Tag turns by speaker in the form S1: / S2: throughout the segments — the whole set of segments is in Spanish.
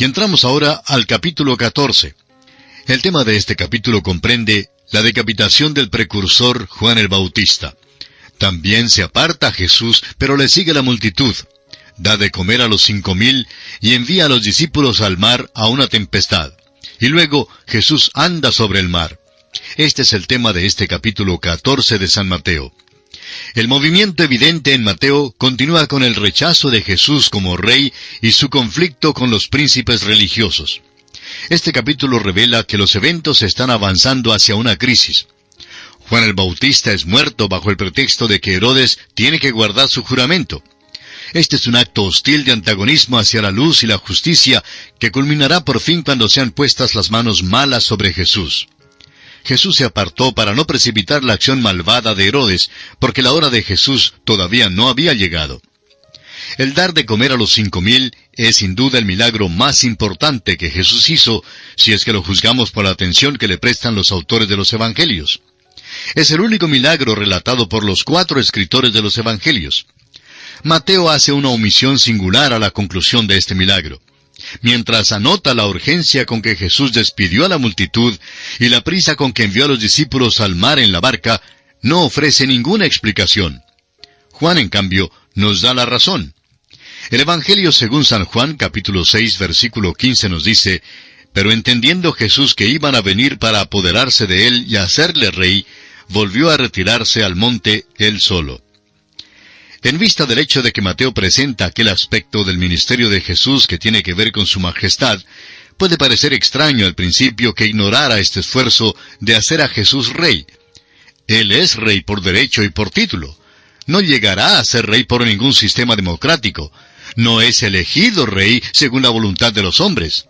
S1: Y entramos ahora al capítulo 14. El tema de este capítulo comprende la decapitación del precursor Juan el Bautista. También se aparta Jesús, pero le sigue la multitud. Da de comer a los cinco mil y envía a los discípulos al mar a una tempestad. Y luego Jesús anda sobre el mar. Este es el tema de este capítulo 14 de San Mateo. El movimiento evidente en Mateo continúa con el rechazo de Jesús como rey y su conflicto con los príncipes religiosos. Este capítulo revela que los eventos están avanzando hacia una crisis. Juan el Bautista es muerto bajo el pretexto de que Herodes tiene que guardar su juramento. Este es un acto hostil de antagonismo hacia la luz y la justicia que culminará por fin cuando sean puestas las manos malas sobre Jesús. Jesús se apartó para no precipitar la acción malvada de Herodes, porque la hora de Jesús todavía no había llegado. El dar de comer a los cinco mil es sin duda el milagro más importante que Jesús hizo, si es que lo juzgamos por la atención que le prestan los autores de los Evangelios. Es el único milagro relatado por los cuatro escritores de los Evangelios. Mateo hace una omisión singular a la conclusión de este milagro. Mientras anota la urgencia con que Jesús despidió a la multitud y la prisa con que envió a los discípulos al mar en la barca, no ofrece ninguna explicación. Juan, en cambio, nos da la razón. El Evangelio según San Juan capítulo 6 versículo 15 nos dice, Pero entendiendo Jesús que iban a venir para apoderarse de él y hacerle rey, volvió a retirarse al monte él solo. En vista del hecho de que Mateo presenta aquel aspecto del ministerio de Jesús que tiene que ver con su majestad, puede parecer extraño al principio que ignorara este esfuerzo de hacer a Jesús rey. Él es rey por derecho y por título. No llegará a ser rey por ningún sistema democrático. No es elegido rey según la voluntad de los hombres.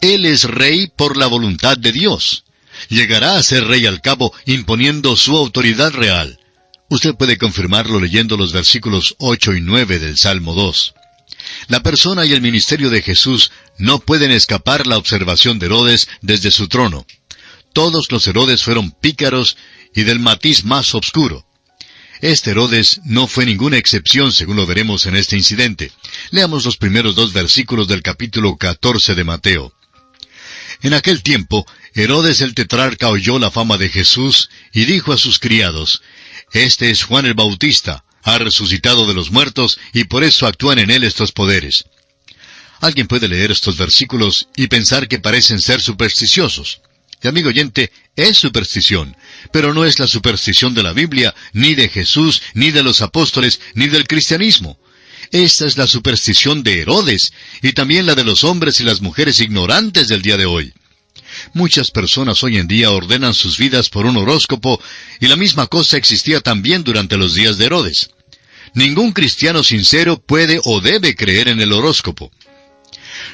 S1: Él es rey por la voluntad de Dios. Llegará a ser rey al cabo imponiendo su autoridad real. Usted puede confirmarlo leyendo los versículos 8 y 9 del Salmo 2. La persona y el ministerio de Jesús no pueden escapar la observación de Herodes desde su trono. Todos los Herodes fueron pícaros y del matiz más obscuro. Este Herodes no fue ninguna excepción, según lo veremos en este incidente. Leamos los primeros dos versículos del capítulo 14 de Mateo. En aquel tiempo, Herodes el tetrarca oyó la fama de Jesús y dijo a sus criados, Este es Juan el Bautista, ha resucitado de los muertos y por eso actúan en él estos poderes. Alguien puede leer estos versículos y pensar que parecen ser supersticiosos. Y amigo oyente, es superstición, pero no es la superstición de la Biblia, ni de Jesús, ni de los apóstoles, ni del cristianismo. Esta es la superstición de Herodes, y también la de los hombres y las mujeres ignorantes del día de hoy. Muchas personas hoy en día ordenan sus vidas por un horóscopo, y la misma cosa existía también durante los días de Herodes. Ningún cristiano sincero puede o debe creer en el horóscopo.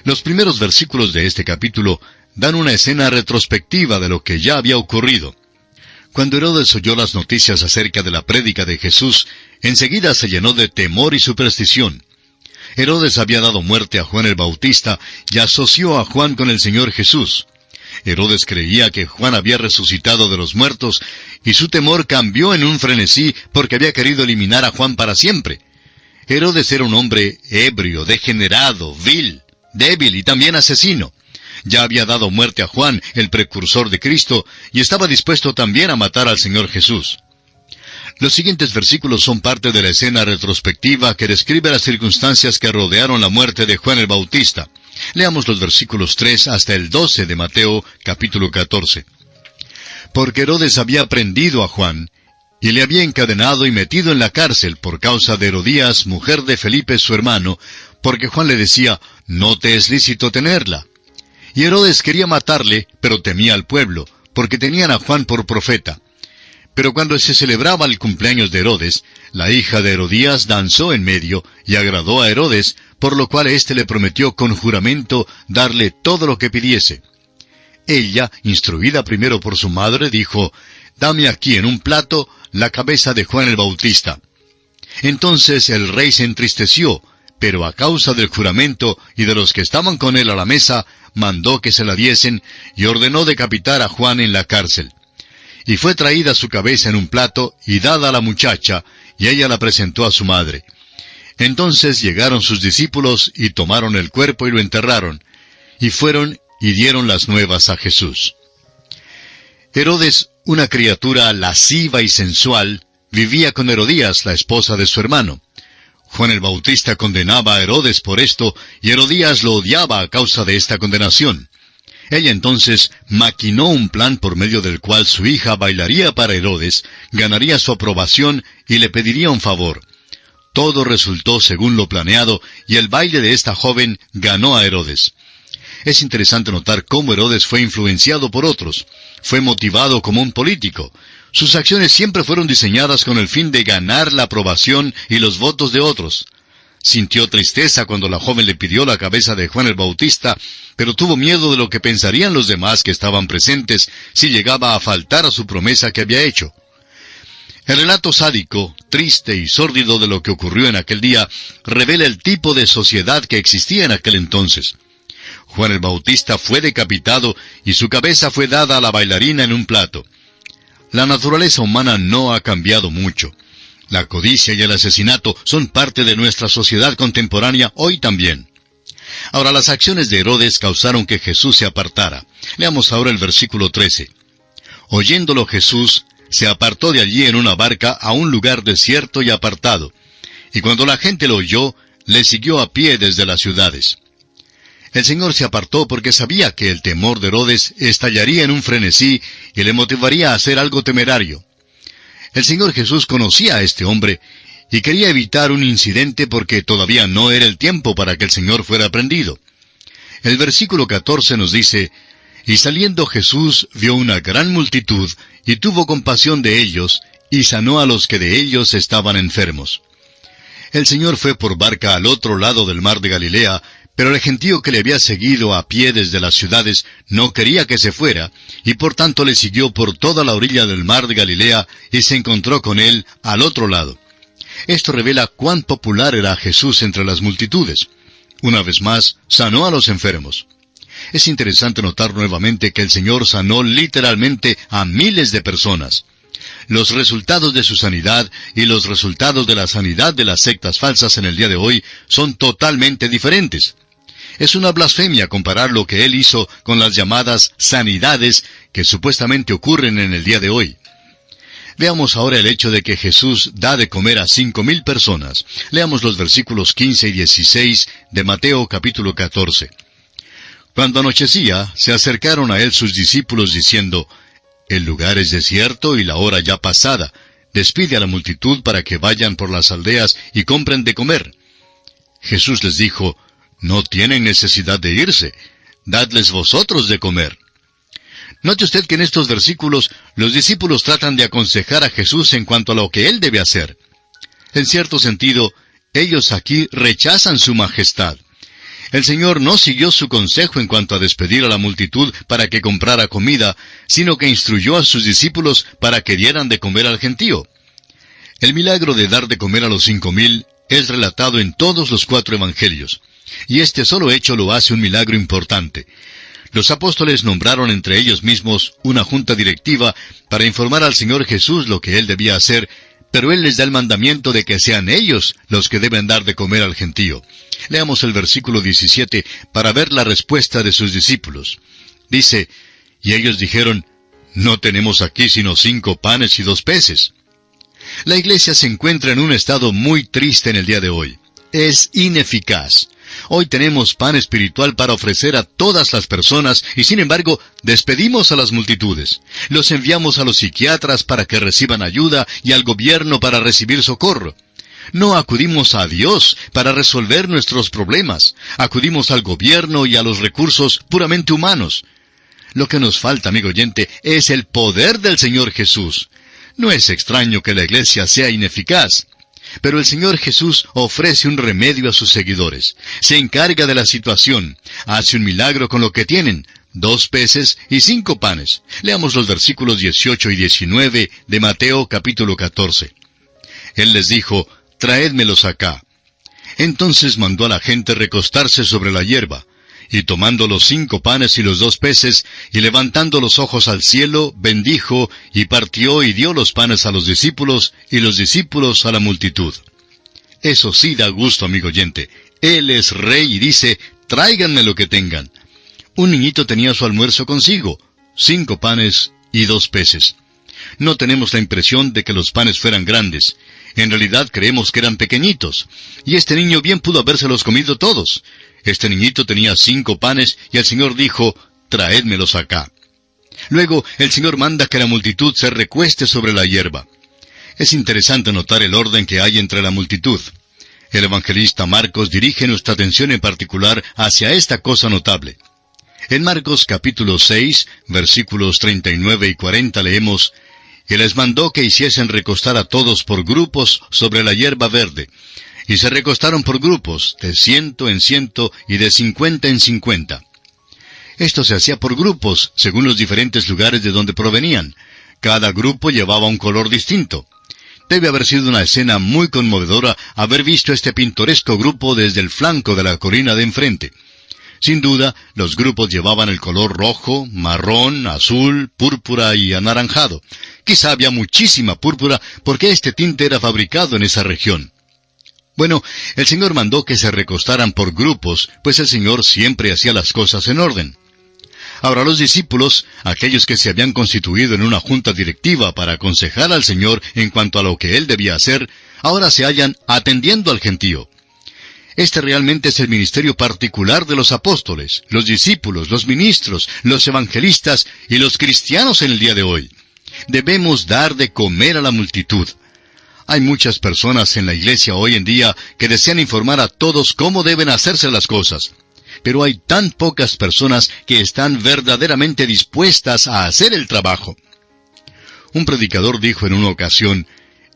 S1: Los primeros versículos de este capítulo dan una escena retrospectiva de lo que ya había ocurrido. Cuando Herodes oyó las noticias acerca de la prédica de Jesús, enseguida se llenó de temor y superstición. Herodes había dado muerte a Juan el Bautista y asoció a Juan con el Señor Jesús. Herodes creía que Juan había resucitado de los muertos, y su temor cambió en un frenesí porque había querido eliminar a Juan para siempre. Herodes era un hombre ebrio, degenerado, vil, débil y también asesino ya había dado muerte a Juan, el precursor de Cristo, y estaba dispuesto también a matar al Señor Jesús. Los siguientes versículos son parte de la escena retrospectiva que describe las circunstancias que rodearon la muerte de Juan el Bautista. Leamos los versículos 3 hasta el 12 de Mateo capítulo 14. Porque Herodes había prendido a Juan, y le había encadenado y metido en la cárcel por causa de Herodías, mujer de Felipe su hermano, porque Juan le decía, no te es lícito tenerla. Y Herodes quería matarle, pero temía al pueblo, porque tenían a Juan por profeta. Pero cuando se celebraba el cumpleaños de Herodes, la hija de Herodías danzó en medio y agradó a Herodes, por lo cual éste le prometió con juramento darle todo lo que pidiese. Ella, instruida primero por su madre, dijo, Dame aquí en un plato la cabeza de Juan el Bautista. Entonces el rey se entristeció, pero a causa del juramento y de los que estaban con él a la mesa, mandó que se la diesen y ordenó decapitar a Juan en la cárcel. Y fue traída su cabeza en un plato y dada a la muchacha, y ella la presentó a su madre. Entonces llegaron sus discípulos y tomaron el cuerpo y lo enterraron. y fueron y dieron las nuevas a Jesús. Herodes, una criatura lasciva y sensual, vivía con Herodías, la esposa de su hermano. Juan el Bautista condenaba a Herodes por esto, y Herodías lo odiaba a causa de esta condenación. Ella entonces maquinó un plan por medio del cual su hija bailaría para Herodes, ganaría su aprobación y le pediría un favor. Todo resultó según lo planeado, y el baile de esta joven ganó a Herodes. Es interesante notar cómo Herodes fue influenciado por otros. Fue motivado como un político. Sus acciones siempre fueron diseñadas con el fin de ganar la aprobación y los votos de otros. Sintió tristeza cuando la joven le pidió la cabeza de Juan el Bautista, pero tuvo miedo de lo que pensarían los demás que estaban presentes si llegaba a faltar a su promesa que había hecho. El relato sádico, triste y sórdido de lo que ocurrió en aquel día revela el tipo de sociedad que existía en aquel entonces. Juan el Bautista fue decapitado y su cabeza fue dada a la bailarina en un plato. La naturaleza humana no ha cambiado mucho. La codicia y el asesinato son parte de nuestra sociedad contemporánea hoy también. Ahora las acciones de Herodes causaron que Jesús se apartara. Leamos ahora el versículo 13. Oyéndolo Jesús, se apartó de allí en una barca a un lugar desierto y apartado. Y cuando la gente lo oyó, le siguió a pie desde las ciudades. El Señor se apartó porque sabía que el temor de Herodes estallaría en un frenesí y le motivaría a hacer algo temerario. El Señor Jesús conocía a este hombre y quería evitar un incidente porque todavía no era el tiempo para que el Señor fuera prendido. El versículo 14 nos dice, Y saliendo Jesús vio una gran multitud, y tuvo compasión de ellos, y sanó a los que de ellos estaban enfermos. El Señor fue por barca al otro lado del mar de Galilea, pero el gentío que le había seguido a pie desde las ciudades no quería que se fuera, y por tanto le siguió por toda la orilla del mar de Galilea y se encontró con él al otro lado. Esto revela cuán popular era Jesús entre las multitudes. Una vez más, sanó a los enfermos. Es interesante notar nuevamente que el Señor sanó literalmente a miles de personas. Los resultados de su sanidad y los resultados de la sanidad de las sectas falsas en el día de hoy son totalmente diferentes. Es una blasfemia comparar lo que él hizo con las llamadas sanidades que supuestamente ocurren en el día de hoy. Veamos ahora el hecho de que Jesús da de comer a cinco mil personas. Leamos los versículos 15 y 16 de Mateo capítulo 14. Cuando anochecía, se acercaron a él sus discípulos diciendo, El lugar es desierto y la hora ya pasada. Despide a la multitud para que vayan por las aldeas y compren de comer. Jesús les dijo, no tienen necesidad de irse. Dadles vosotros de comer. Note usted que en estos versículos los discípulos tratan de aconsejar a Jesús en cuanto a lo que él debe hacer. En cierto sentido, ellos aquí rechazan su majestad. El Señor no siguió su consejo en cuanto a despedir a la multitud para que comprara comida, sino que instruyó a sus discípulos para que dieran de comer al gentío. El milagro de dar de comer a los cinco mil es relatado en todos los cuatro evangelios. Y este solo hecho lo hace un milagro importante. Los apóstoles nombraron entre ellos mismos una junta directiva para informar al Señor Jesús lo que él debía hacer, pero él les da el mandamiento de que sean ellos los que deben dar de comer al gentío. Leamos el versículo 17 para ver la respuesta de sus discípulos. Dice, y ellos dijeron, no tenemos aquí sino cinco panes y dos peces. La iglesia se encuentra en un estado muy triste en el día de hoy. Es ineficaz. Hoy tenemos pan espiritual para ofrecer a todas las personas y sin embargo despedimos a las multitudes. Los enviamos a los psiquiatras para que reciban ayuda y al gobierno para recibir socorro. No acudimos a Dios para resolver nuestros problemas. Acudimos al gobierno y a los recursos puramente humanos. Lo que nos falta, amigo oyente, es el poder del Señor Jesús. No es extraño que la iglesia sea ineficaz. Pero el Señor Jesús ofrece un remedio a sus seguidores. Se encarga de la situación. Hace un milagro con lo que tienen. Dos peces y cinco panes. Leamos los versículos 18 y 19 de Mateo capítulo 14. Él les dijo, Traédmelos acá. Entonces mandó a la gente recostarse sobre la hierba y tomando los cinco panes y los dos peces, y levantando los ojos al cielo, bendijo, y partió y dio los panes a los discípulos, y los discípulos a la multitud. Eso sí da gusto, amigo oyente. Él es rey y dice, tráiganme lo que tengan. Un niñito tenía su almuerzo consigo, cinco panes y dos peces. No tenemos la impresión de que los panes fueran grandes. En realidad creemos que eran pequeñitos. Y este niño bien pudo habérselos comido todos. Este niñito tenía cinco panes y el Señor dijo, traédmelos acá. Luego el Señor manda que la multitud se recueste sobre la hierba. Es interesante notar el orden que hay entre la multitud. El evangelista Marcos dirige nuestra atención en particular hacia esta cosa notable. En Marcos capítulo 6, versículos 39 y 40 leemos, Y les mandó que hiciesen recostar a todos por grupos sobre la hierba verde. Y se recostaron por grupos, de ciento en ciento y de cincuenta en cincuenta. Esto se hacía por grupos, según los diferentes lugares de donde provenían. Cada grupo llevaba un color distinto. Debe haber sido una escena muy conmovedora haber visto este pintoresco grupo desde el flanco de la colina de enfrente. Sin duda, los grupos llevaban el color rojo, marrón, azul, púrpura y anaranjado. Quizá había muchísima púrpura porque este tinte era fabricado en esa región. Bueno, el Señor mandó que se recostaran por grupos, pues el Señor siempre hacía las cosas en orden. Ahora los discípulos, aquellos que se habían constituido en una junta directiva para aconsejar al Señor en cuanto a lo que Él debía hacer, ahora se hallan atendiendo al gentío. Este realmente es el ministerio particular de los apóstoles, los discípulos, los ministros, los evangelistas y los cristianos en el día de hoy. Debemos dar de comer a la multitud. Hay muchas personas en la iglesia hoy en día que desean informar a todos cómo deben hacerse las cosas pero hay tan pocas personas que están verdaderamente dispuestas a hacer el trabajo. Un predicador dijo en una ocasión,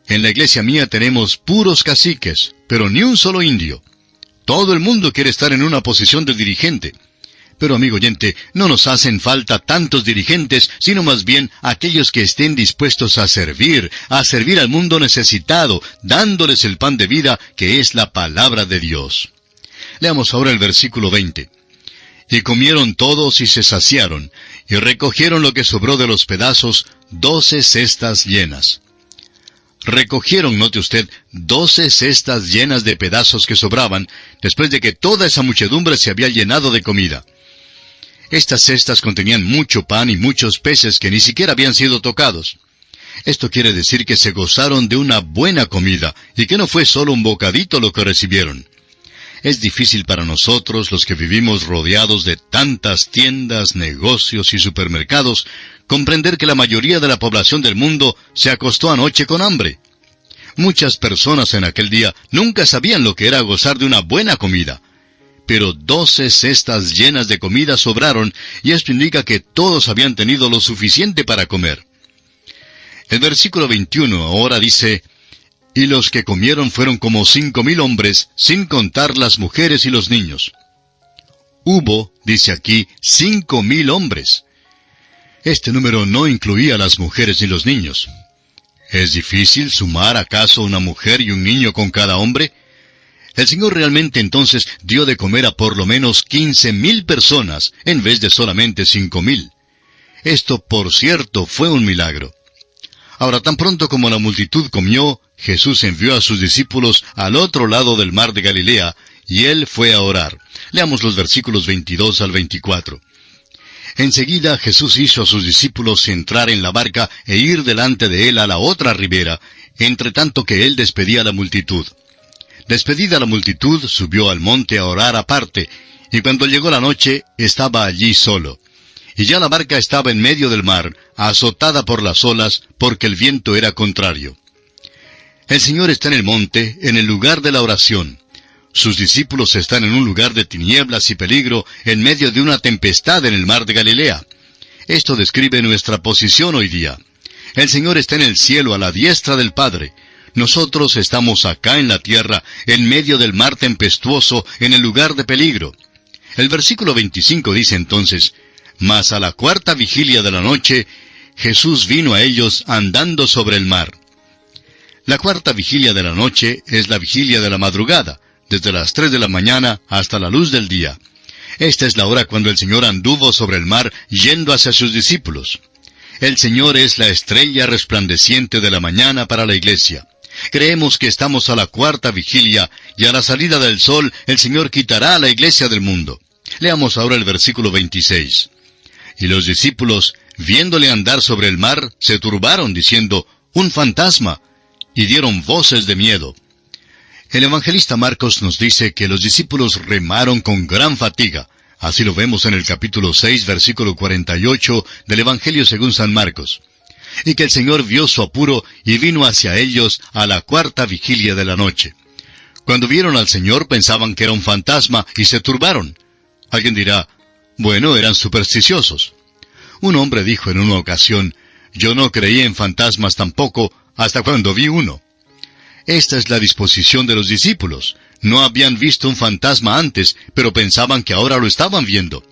S1: en la iglesia mía tenemos puros caciques, pero ni un solo indio. Todo el mundo quiere estar en una posición de dirigente. Pero amigo oyente, no nos hacen falta tantos dirigentes, sino más bien aquellos que estén dispuestos a servir, a servir al mundo necesitado, dándoles el pan de vida que es la palabra de Dios. Leamos ahora el versículo 20. Y comieron todos y se saciaron, y recogieron lo que sobró de los pedazos, doce cestas llenas. Recogieron, note usted, doce cestas llenas de pedazos que sobraban, después de que toda esa muchedumbre se había llenado de comida. Estas cestas contenían mucho pan y muchos peces que ni siquiera habían sido tocados. Esto quiere decir que se gozaron de una buena comida, y que no fue solo un bocadito lo que recibieron. Es difícil para nosotros, los que vivimos rodeados de tantas tiendas, negocios y supermercados, comprender que la mayoría de la población del mundo se acostó anoche con hambre. Muchas personas en aquel día nunca sabían lo que era gozar de una buena comida. Pero doce cestas llenas de comida sobraron, y esto indica que todos habían tenido lo suficiente para comer. El versículo 21 ahora dice, y los que comieron fueron como cinco mil hombres, sin contar las mujeres y los niños. Hubo, dice aquí, cinco mil hombres. Este número no incluía las mujeres ni los niños. ¿Es difícil sumar acaso una mujer y un niño con cada hombre? El Señor realmente entonces dio de comer a por lo menos quince mil personas, en vez de solamente cinco mil. Esto, por cierto, fue un milagro. Ahora, tan pronto como la multitud comió, Jesús envió a sus discípulos al otro lado del mar de Galilea, y él fue a orar. Leamos los versículos 22 al 24. Enseguida Jesús hizo a sus discípulos entrar en la barca e ir delante de él a la otra ribera, entre tanto que él despedía a la multitud. Despedida la multitud, subió al monte a orar aparte, y cuando llegó la noche, estaba allí solo. Y ya la barca estaba en medio del mar, azotada por las olas, porque el viento era contrario. El Señor está en el monte, en el lugar de la oración. Sus discípulos están en un lugar de tinieblas y peligro, en medio de una tempestad en el mar de Galilea. Esto describe nuestra posición hoy día. El Señor está en el cielo a la diestra del Padre. Nosotros estamos acá en la tierra, en medio del mar tempestuoso, en el lugar de peligro. El versículo 25 dice entonces, Mas a la cuarta vigilia de la noche, Jesús vino a ellos andando sobre el mar. La cuarta vigilia de la noche es la vigilia de la madrugada, desde las tres de la mañana hasta la luz del día. Esta es la hora cuando el Señor anduvo sobre el mar yendo hacia sus discípulos. El Señor es la estrella resplandeciente de la mañana para la iglesia. Creemos que estamos a la cuarta vigilia y a la salida del sol el Señor quitará a la iglesia del mundo. Leamos ahora el versículo 26. Y los discípulos, viéndole andar sobre el mar, se turbaron, diciendo, Un fantasma, y dieron voces de miedo. El evangelista Marcos nos dice que los discípulos remaron con gran fatiga. Así lo vemos en el capítulo 6, versículo 48 del Evangelio según San Marcos. Y que el Señor vio su apuro y vino hacia ellos a la cuarta vigilia de la noche. Cuando vieron al Señor pensaban que era un fantasma y se turbaron. Alguien dirá, bueno, eran supersticiosos. Un hombre dijo en una ocasión, yo no creí en fantasmas tampoco hasta cuando vi uno. Esta es la disposición de los discípulos. No habían visto un fantasma antes, pero pensaban que ahora lo estaban viendo.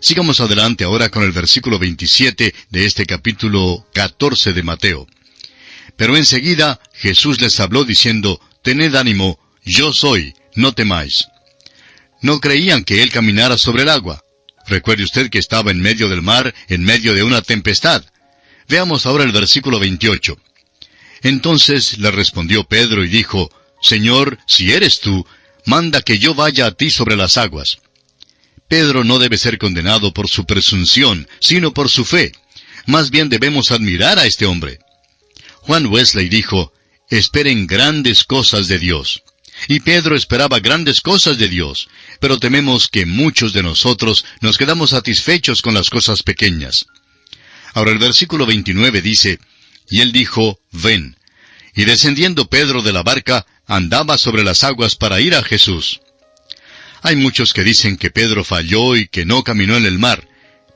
S1: Sigamos adelante ahora con el versículo 27 de este capítulo 14 de Mateo. Pero enseguida Jesús les habló diciendo, Tened ánimo, yo soy, no temáis. No creían que él caminara sobre el agua. Recuerde usted que estaba en medio del mar, en medio de una tempestad. Veamos ahora el versículo 28. Entonces le respondió Pedro y dijo, Señor, si eres tú, manda que yo vaya a ti sobre las aguas. Pedro no debe ser condenado por su presunción, sino por su fe. Más bien debemos admirar a este hombre. Juan Wesley dijo, esperen grandes cosas de Dios. Y Pedro esperaba grandes cosas de Dios, pero tememos que muchos de nosotros nos quedamos satisfechos con las cosas pequeñas. Ahora el versículo 29 dice, y él dijo, ven. Y descendiendo Pedro de la barca, andaba sobre las aguas para ir a Jesús. Hay muchos que dicen que Pedro falló y que no caminó en el mar,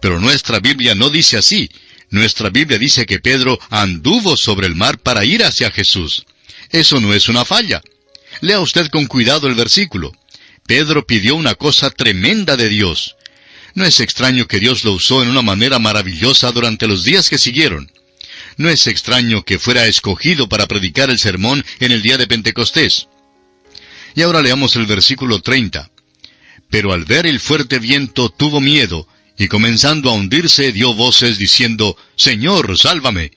S1: pero nuestra Biblia no dice así. Nuestra Biblia dice que Pedro anduvo sobre el mar para ir hacia Jesús. Eso no es una falla. Lea usted con cuidado el versículo. Pedro pidió una cosa tremenda de Dios. No es extraño que Dios lo usó en una manera maravillosa durante los días que siguieron. No es extraño que fuera escogido para predicar el sermón en el día de Pentecostés. Y ahora leamos el versículo 30. Pero al ver el fuerte viento tuvo miedo, y comenzando a hundirse dio voces diciendo, Señor, sálvame.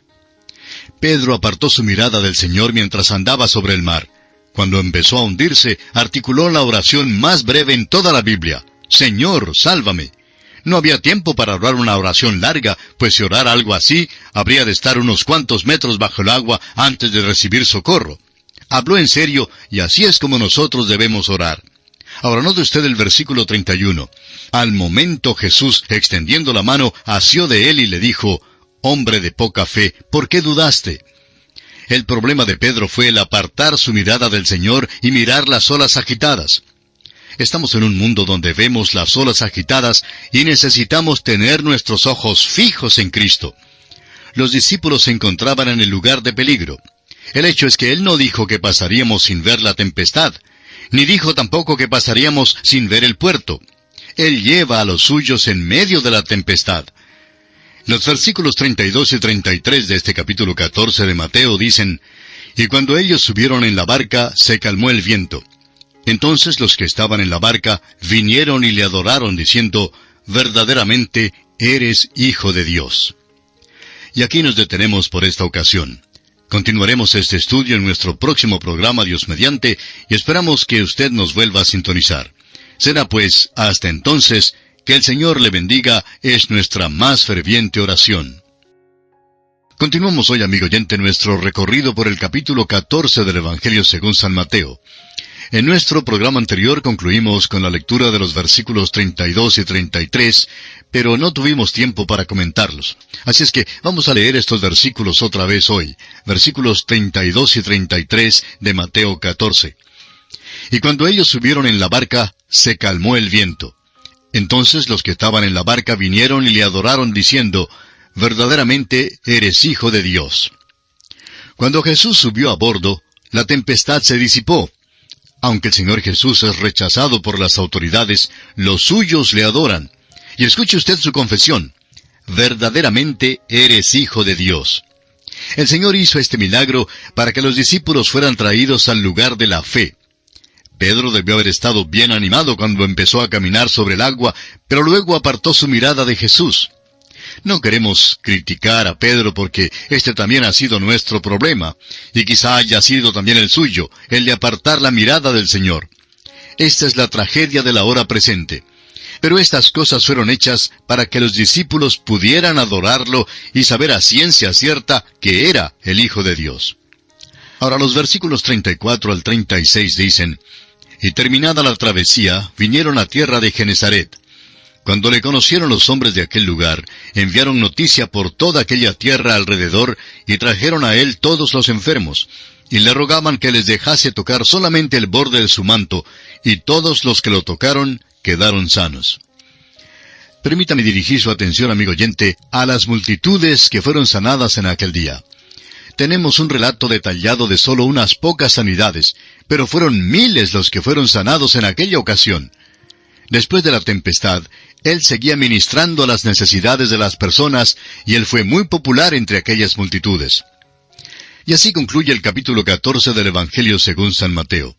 S1: Pedro apartó su mirada del Señor mientras andaba sobre el mar. Cuando empezó a hundirse, articuló la oración más breve en toda la Biblia. Señor, sálvame. No había tiempo para orar una oración larga, pues si orar algo así, habría de estar unos cuantos metros bajo el agua antes de recibir socorro. Habló en serio, y así es como nosotros debemos orar. Ahora note usted el versículo 31. Al momento Jesús, extendiendo la mano, asió de él y le dijo, Hombre de poca fe, ¿por qué dudaste? El problema de Pedro fue el apartar su mirada del Señor y mirar las olas agitadas. Estamos en un mundo donde vemos las olas agitadas y necesitamos tener nuestros ojos fijos en Cristo. Los discípulos se encontraban en el lugar de peligro. El hecho es que Él no dijo que pasaríamos sin ver la tempestad, ni dijo tampoco que pasaríamos sin ver el puerto. Él lleva a los suyos en medio de la tempestad. Los versículos 32 y 33 de este capítulo 14 de Mateo dicen, Y cuando ellos subieron en la barca, se calmó el viento. Entonces los que estaban en la barca vinieron y le adoraron diciendo, verdaderamente eres Hijo de Dios. Y aquí nos detenemos por esta ocasión. Continuaremos este estudio en nuestro próximo programa Dios mediante y esperamos que usted nos vuelva a sintonizar. Será pues, hasta entonces, que el Señor le bendiga es nuestra más ferviente oración. Continuamos hoy, amigo oyente, nuestro recorrido por el capítulo 14 del Evangelio según San Mateo. En nuestro programa anterior concluimos con la lectura de los versículos 32 y 33, pero no tuvimos tiempo para comentarlos. Así es que vamos a leer estos versículos otra vez hoy, versículos 32 y 33 de Mateo 14. Y cuando ellos subieron en la barca, se calmó el viento. Entonces los que estaban en la barca vinieron y le adoraron diciendo, verdaderamente eres hijo de Dios. Cuando Jesús subió a bordo, la tempestad se disipó, aunque el Señor Jesús es rechazado por las autoridades, los suyos le adoran. Y escuche usted su confesión. Verdaderamente eres hijo de Dios. El Señor hizo este milagro para que los discípulos fueran traídos al lugar de la fe. Pedro debió haber estado bien animado cuando empezó a caminar sobre el agua, pero luego apartó su mirada de Jesús. No queremos criticar a Pedro porque este también ha sido nuestro problema, y quizá haya sido también el suyo, el de apartar la mirada del Señor. Esta es la tragedia de la hora presente. Pero estas cosas fueron hechas para que los discípulos pudieran adorarlo y saber a ciencia cierta que era el Hijo de Dios. Ahora los versículos 34 al 36 dicen, Y terminada la travesía, vinieron a tierra de Genezaret. Cuando le conocieron los hombres de aquel lugar, enviaron noticia por toda aquella tierra alrededor y trajeron a él todos los enfermos, y le rogaban que les dejase tocar solamente el borde de su manto, y todos los que lo tocaron quedaron sanos. Permítame dirigir su atención, amigo oyente, a las multitudes que fueron sanadas en aquel día. Tenemos un relato detallado de solo unas pocas sanidades, pero fueron miles los que fueron sanados en aquella ocasión. Después de la tempestad, él seguía ministrando a las necesidades de las personas y él fue muy popular entre aquellas multitudes. Y así concluye el capítulo 14 del Evangelio según San Mateo.